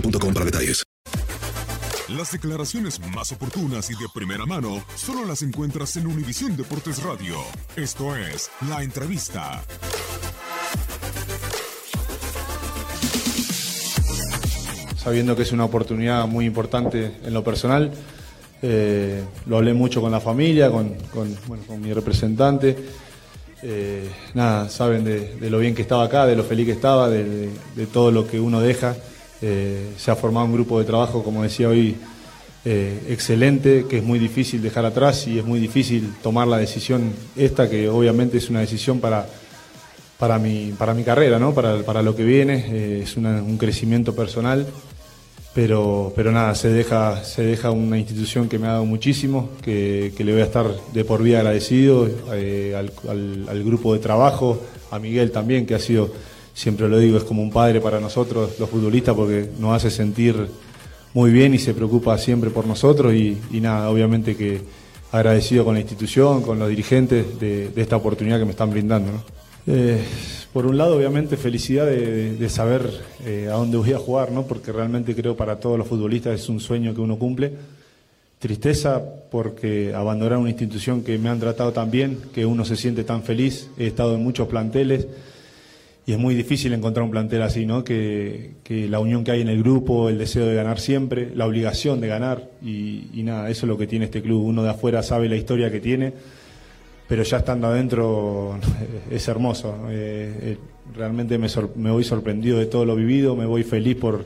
boostmobile.com para detalles. Las declaraciones más oportunas y de primera mano solo las encuentras en Univisión Deportes Radio. Esto es La Entrevista. sabiendo que es una oportunidad muy importante en lo personal. Eh, lo hablé mucho con la familia, con, con, bueno, con mi representante. Eh, nada, saben de, de lo bien que estaba acá, de lo feliz que estaba, de, de- de todo lo que uno deja. Eh, se ha formado un grupo de trabajo, como decía hoy, eh, excelente, que es muy difícil dejar atrás y es muy difícil tomar la decisión esta, que obviamente es una decisión para, para mi, para mi carrera, ¿no? para, para lo que viene, eh, es una- un crecimiento personal, pero, pero nada, se deja, se deja una institución que me ha dado muchísimo, que, le voy a estar de por vida agradecido, al grupo de trabajo, a Miguel también, que ha sido, siempre lo digo, es como un padre para nosotros, los futbolistas, porque nos hace sentir muy bien y se preocupa siempre por nosotros y, y nada, obviamente que agradecido con la institución, con los dirigentes de, de esta oportunidad que me están brindando. ¿no? Eh, por un lado, obviamente, felicidad de, de- de saber eh, a dónde voy a jugar, ¿no? porque realmente creo para todos los futbolistas es un sueño que uno cumple. Tristeza porque abandonar una institución que me han tratado tan bien, que uno se siente tan feliz. He estado en muchos planteles y es muy difícil encontrar un plantel así, ¿no? Que, que la unión que hay en el grupo, el deseo de ganar siempre, la obligación de ganar y, nada, eso es lo que tiene este club. Uno de afuera sabe la historia que tiene, pero ya estando adentro es hermoso. Eh, eh, realmente me, me voy sorprendido de todo lo vivido, me voy feliz por,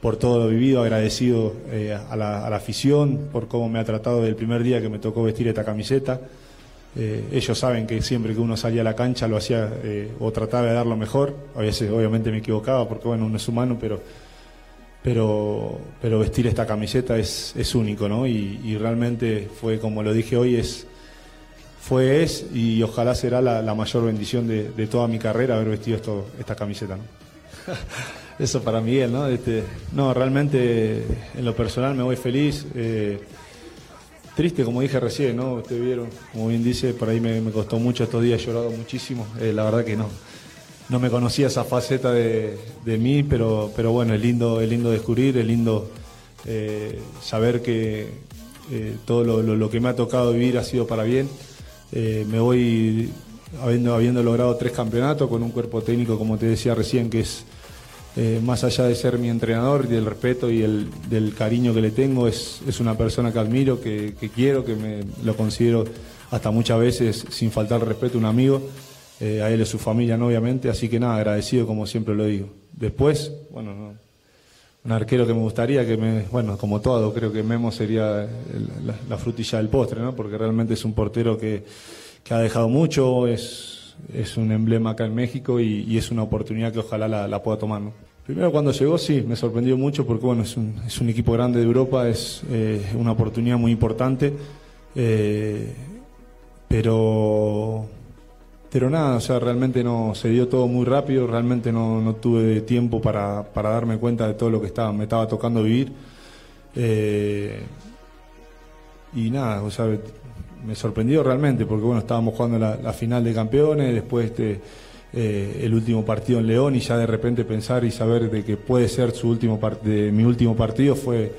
por todo lo vivido, agradecido eh, a, la, a la afición por cómo me ha tratado desde el primer día que me tocó vestir esta camiseta. Eh, ellos saben que siempre que uno salía a la cancha lo hacía eh, o trataba de dar lo mejor. A veces obviamente me equivocaba porque bueno, uno es humano, pero, pero, pero vestir esta camiseta es, es único, ¿no? Y, y realmente fue, como lo dije hoy, es, fue, es y ojalá será la, la mayor bendición de, de toda mi carrera haber vestido esto, esta camiseta, ¿no? Eso para Miguel, ¿no? Este, no, realmente en lo personal me voy feliz. eh, triste, como dije recién, ¿no? Ustedes vieron, como bien dice, por ahí me, costó mucho estos días, he llorado muchísimo. Eh, la verdad que no, no me conocía esa faceta de, de mí, pero, pero bueno, es lindo, es lindo descubrir, es lindo eh, saber que eh, todo lo, lo- lo que me ha tocado vivir ha sido para bien. Eh, me voy habiendo, habiendo logrado tres campeonatos con un cuerpo técnico, como te decía recién, que es eh, más allá de ser mi entrenador y del respeto y el, del cariño que le tengo, es, es una persona que admiro, que, quiero, que me lo considero hasta muchas veces, sin faltar respeto, un amigo. Eh, a él y a su familia, ¿no? obviamente. Así que nada, agradecido como siempre lo digo. Después, bueno, no, un arquero que me gustaría, que me, bueno, como todo, creo que Memo sería la, frutilla del postre, ¿no? Porque realmente es un portero que, que ha dejado mucho, es, es un emblema acá en México y, es una oportunidad que ojalá la, pueda tomar. Primero cuando llegó sí, me sorprendió mucho porque bueno, es un, es un equipo grande de Europa, es eh, una oportunidad muy importante, eh, pero pero nada, o sea, realmente no se dio todo muy rápido, realmente no, no tuve tiempo para, para, darme cuenta de todo lo que estaba, me estaba tocando vivir. Eh, y nada, o sea, me sorprendió realmente, porque bueno, estábamos jugando la, final de campeones, después este, eh, el último partido en León, y ya de repente pensar y saber de que puede ser su último mi último partido fue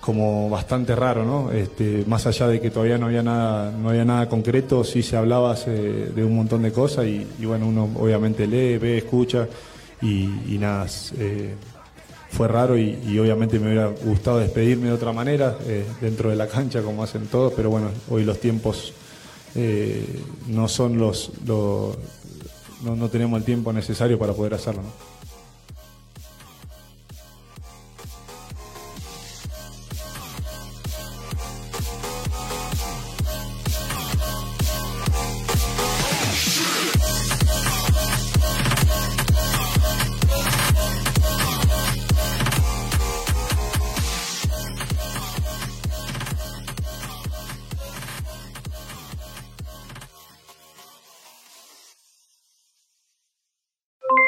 como bastante raro, ¿no? Este, más allá de que todavía no había nada, no había nada concreto, sí se hablaba de un montón de cosas y, bueno, uno obviamente lee, ve, escucha y, nada, eh, fue raro y, obviamente me hubiera gustado despedirme de otra manera, eh, dentro de la cancha como hacen todos, pero bueno, hoy los tiempos no son los, no, no tenemos el tiempo necesario para poder hacerlo, ¿no?